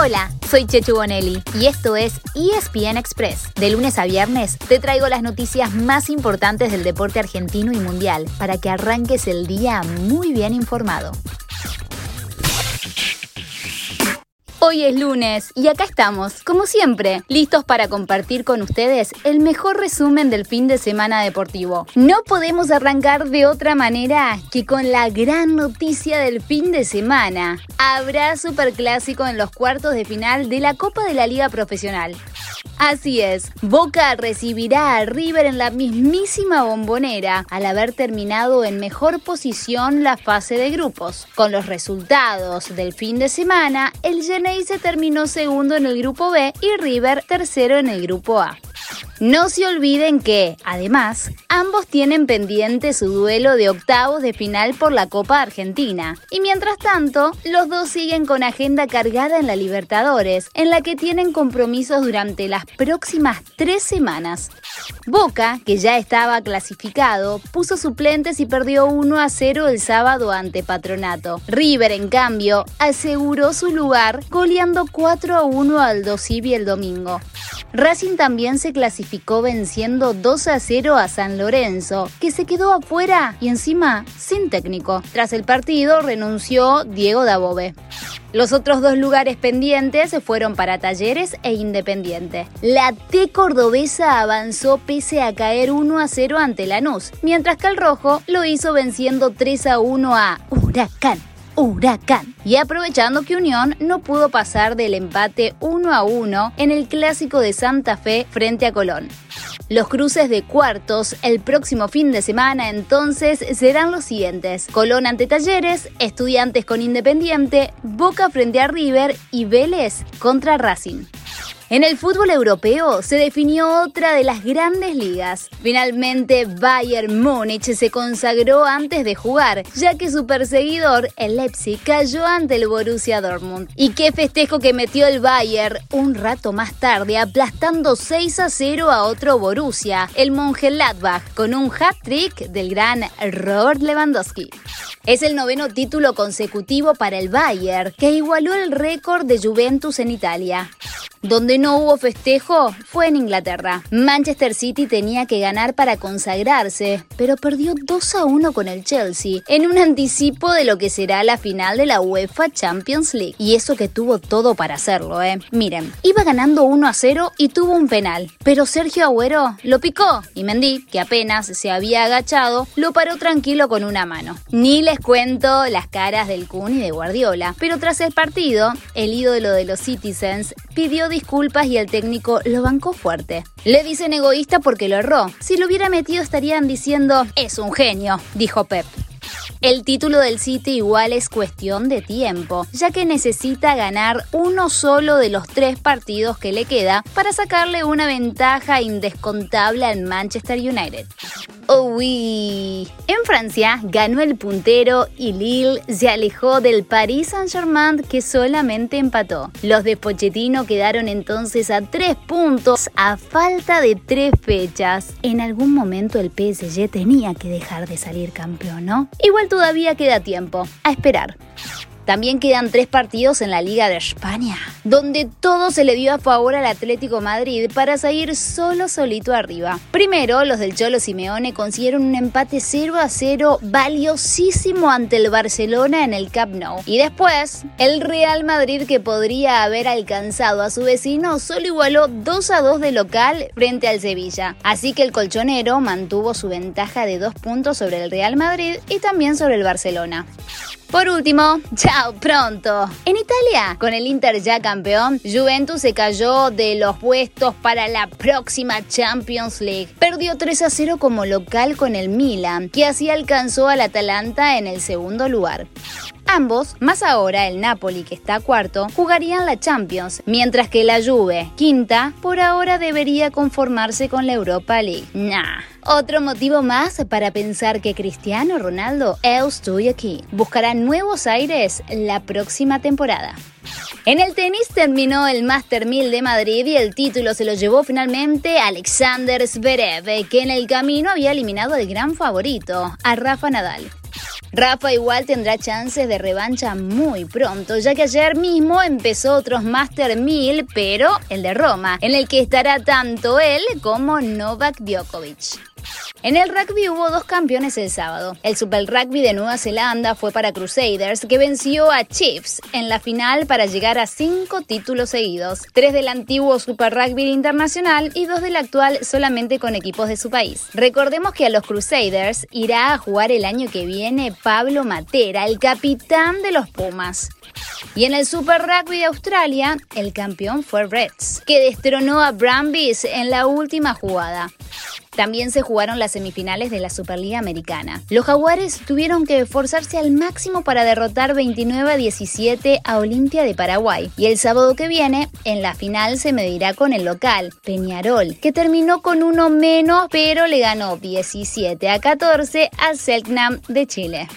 Hola, soy Chechu Bonelli y esto es ESPN Express. De lunes a viernes te traigo las noticias más importantes del deporte argentino y mundial para que arranques el día muy bien informado. Hoy es lunes y acá estamos, como siempre, listos para compartir con ustedes el mejor resumen del fin de semana deportivo. No podemos arrancar de otra manera que con la gran noticia del fin de semana. Habrá superclásico en los cuartos de final de la Copa de la Liga Profesional. Así es, Boca recibirá a River en la mismísima bombonera al haber terminado en mejor posición la fase de grupos. Con los resultados del fin de semana, el Genei se terminó segundo en el grupo B y River tercero en el grupo A. No se olviden que, además, ambos tienen pendiente su duelo de octavos de final por la Copa Argentina. Y mientras tanto, los dos siguen con agenda cargada en la Libertadores, en la que tienen compromisos durante las próximas tres semanas. Boca, que ya estaba clasificado, puso suplentes y perdió 1 a 0 el sábado ante Patronato. River, en cambio, aseguró su lugar goleando 4 a 1 al Dosivi el domingo. Racing también se clasificó venciendo 2 a 0 a San Lorenzo, que se quedó afuera y encima sin técnico. Tras el partido renunció Diego Dabove. Los otros dos lugares pendientes fueron para Talleres e Independiente. La T cordobesa avanzó pese a caer 1 a 0 ante Lanús, mientras que el rojo lo hizo venciendo 3 a 1 a Huracán. Huracán. Y aprovechando que Unión no pudo pasar del empate 1 a 1 en el clásico de Santa Fe frente a Colón. Los cruces de cuartos el próximo fin de semana entonces serán los siguientes. Colón ante Talleres, Estudiantes con Independiente, Boca frente a River y Vélez contra Racing. En el fútbol europeo se definió otra de las grandes ligas. Finalmente Bayern Múnich se consagró antes de jugar, ya que su perseguidor, el Leipzig, cayó ante el Borussia Dortmund. Y qué festejo que metió el Bayern un rato más tarde, aplastando 6 a 0 a otro Borussia, el Mönchengladbach, con un hat-trick del gran Robert Lewandowski. Es el noveno título consecutivo para el Bayern, que igualó el récord de Juventus en Italia. Donde no hubo festejo fue en Inglaterra. Manchester City tenía que ganar para consagrarse, pero perdió 2 a 1 con el Chelsea, en un anticipo de lo que será la final de la UEFA Champions League. Y eso que tuvo todo para hacerlo, ¿eh? Miren, iba ganando 1 a 0 y tuvo un penal, pero Sergio Agüero lo picó y Mendy, que apenas se había agachado, lo paró tranquilo con una mano. Ni les cuento las caras del Kun y de Guardiola, pero tras el partido, el ídolo de los Citizens pidió disculpas y el técnico lo bancó fuerte. Le dicen egoísta porque lo erró. Si lo hubiera metido estarían diciendo, es un genio, dijo Pep. El título del City igual es cuestión de tiempo, ya que necesita ganar uno solo de los tres partidos que le queda para sacarle una ventaja indescontable al Manchester United. Oui. Francia ganó el puntero y Lille se alejó del Paris Saint-Germain que solamente empató. Los de Pochettino quedaron entonces a tres puntos a falta de tres fechas. En algún momento el PSG tenía que dejar de salir campeón, ¿no? Igual todavía queda tiempo. A esperar. También quedan tres partidos en la Liga de España, donde todo se le dio a favor al Atlético Madrid para salir solo solito arriba. Primero, los del Cholo Simeone consiguieron un empate 0 a 0 valiosísimo ante el Barcelona en el Camp Nou. Y después, el Real Madrid que podría haber alcanzado a su vecino solo igualó 2 a 2 de local frente al Sevilla. Así que el colchonero mantuvo su ventaja de dos puntos sobre el Real Madrid y también sobre el Barcelona. Por último, chao pronto. En Italia, con el Inter ya campeón, Juventus se cayó de los puestos para la próxima Champions League. Perdió 3 a 0 como local con el Milan, que así alcanzó al Atalanta en el segundo lugar. Ambos, más ahora el Napoli que está cuarto, jugarían la Champions, mientras que la Juve, quinta, por ahora debería conformarse con la Europa League. Nah. Otro motivo más para pensar que Cristiano Ronaldo estoy aquí. Buscará nuevos aires la próxima temporada. En el tenis terminó el Master 1000 de Madrid y el título se lo llevó finalmente Alexander Zverev, que en el camino había eliminado al gran favorito, a Rafa Nadal. Rafa igual tendrá chances de revancha muy pronto, ya que ayer mismo empezó otros Master 1000, pero el de Roma, en el que estará tanto él como Novak Djokovic. En el rugby hubo dos campeones el sábado. El Super Rugby de Nueva Zelanda fue para Crusaders, que venció a Chiefs en la final para llegar a cinco títulos seguidos, tres del antiguo Super Rugby internacional y dos del actual solamente con equipos de su país. Recordemos que a los Crusaders irá a jugar el año que viene Pablo Matera, el capitán de los Pumas. Y en el Super Rugby de Australia, el campeón fue Reds, que destronó a Brumbies en la última jugada. También se jugaron las semifinales de la Superliga Americana. Los Jaguares tuvieron que esforzarse al máximo para derrotar 29 a 17 a Olimpia de Paraguay. Y el sábado que viene, en la final se medirá con el local, Peñarol, que terminó con uno menos, pero le ganó 17 a 14 al Selknam de Chile.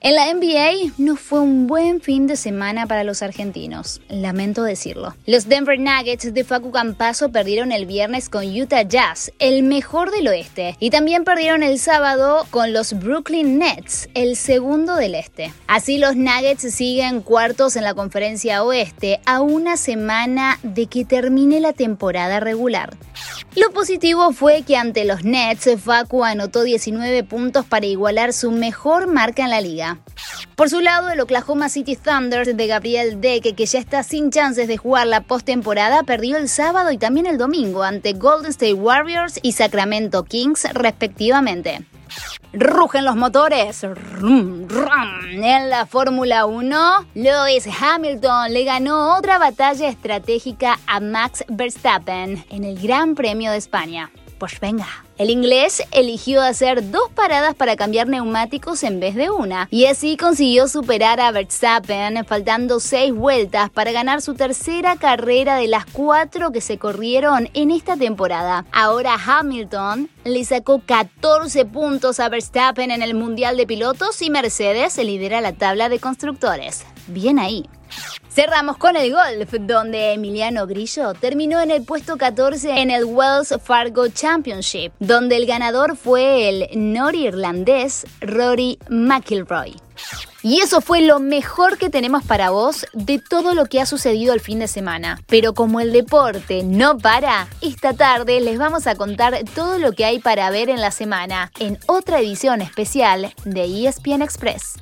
En la NBA no fue un buen fin de semana para los argentinos, lamento decirlo. Los Denver Nuggets de Facu Campaso perdieron el viernes con Utah Jazz, el mejor del oeste, y también perdieron el sábado con los Brooklyn Nets, el segundo del este. Así los Nuggets siguen cuartos en la conferencia oeste a una semana de que termine la temporada regular. Lo positivo fue que ante los Nets, Facu anotó 19 puntos para igualar su mejor marca en la liga. Por su lado, el Oklahoma City Thunder de Gabriel Deck, que ya está sin chances de jugar la postemporada, perdió el sábado y también el domingo ante Golden State Warriors y Sacramento Kings, respectivamente. Rugen los motores. En la Fórmula 1, Lewis Hamilton le ganó otra batalla estratégica a Max Verstappen en el Gran Premio de España. Pues venga. El inglés eligió hacer dos paradas para cambiar neumáticos en vez de una, y así consiguió superar a Verstappen faltando seis vueltas para ganar su tercera carrera de las cuatro que se corrieron en esta temporada. Ahora Hamilton le sacó 14 puntos a Verstappen en el Mundial de Pilotos y Mercedes lidera la tabla de constructores. Bien ahí. Cerramos con el golf, donde Emiliano Grillo terminó en el puesto 14 en el Wells Fargo Championship, donde el ganador fue el norirlandés Rory McIlroy. Y eso fue lo mejor que tenemos para vos de todo lo que ha sucedido el fin de semana. Pero como el deporte no para, esta tarde les vamos a contar todo lo que hay para ver en la semana en otra edición especial de ESPN Express.